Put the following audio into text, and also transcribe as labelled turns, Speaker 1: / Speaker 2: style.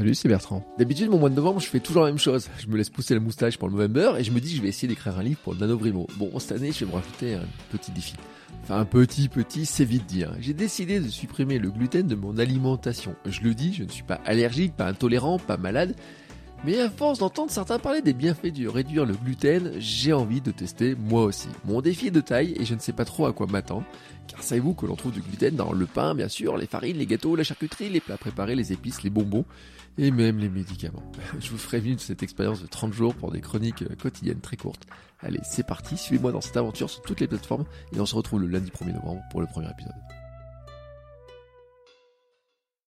Speaker 1: Salut, c'est Bertrand.
Speaker 2: D'habitude, mon mois de novembre, je fais toujours la même chose. Je me laisse pousser la moustache pour le November et je me dis que je vais essayer d'écrire un livre pour le Nanobrimo. Bon, cette année, je vais me rajouter un petit défi. Enfin, un petit, petit, c'est vite dire. J'ai décidé de supprimer le gluten de mon alimentation. Je le dis, je ne suis pas allergique, pas intolérant, pas malade. Mais à force d'entendre certains parler des bienfaits de réduire le gluten, j'ai envie de tester moi aussi. Mon défi est de taille et je ne sais pas trop à quoi m'attendre. Car savez-vous que l'on trouve du gluten dans le pain, bien sûr, les farines, les gâteaux, la charcuterie, les plats préparés, les épices, les bonbons et même les médicaments. Je vous ferai vivre cette expérience de 30 jours pour des chroniques quotidiennes très courtes. Allez, c'est parti, suivez-moi dans cette aventure sur toutes les plateformes et on se retrouve le lundi 1er novembre pour le premier épisode.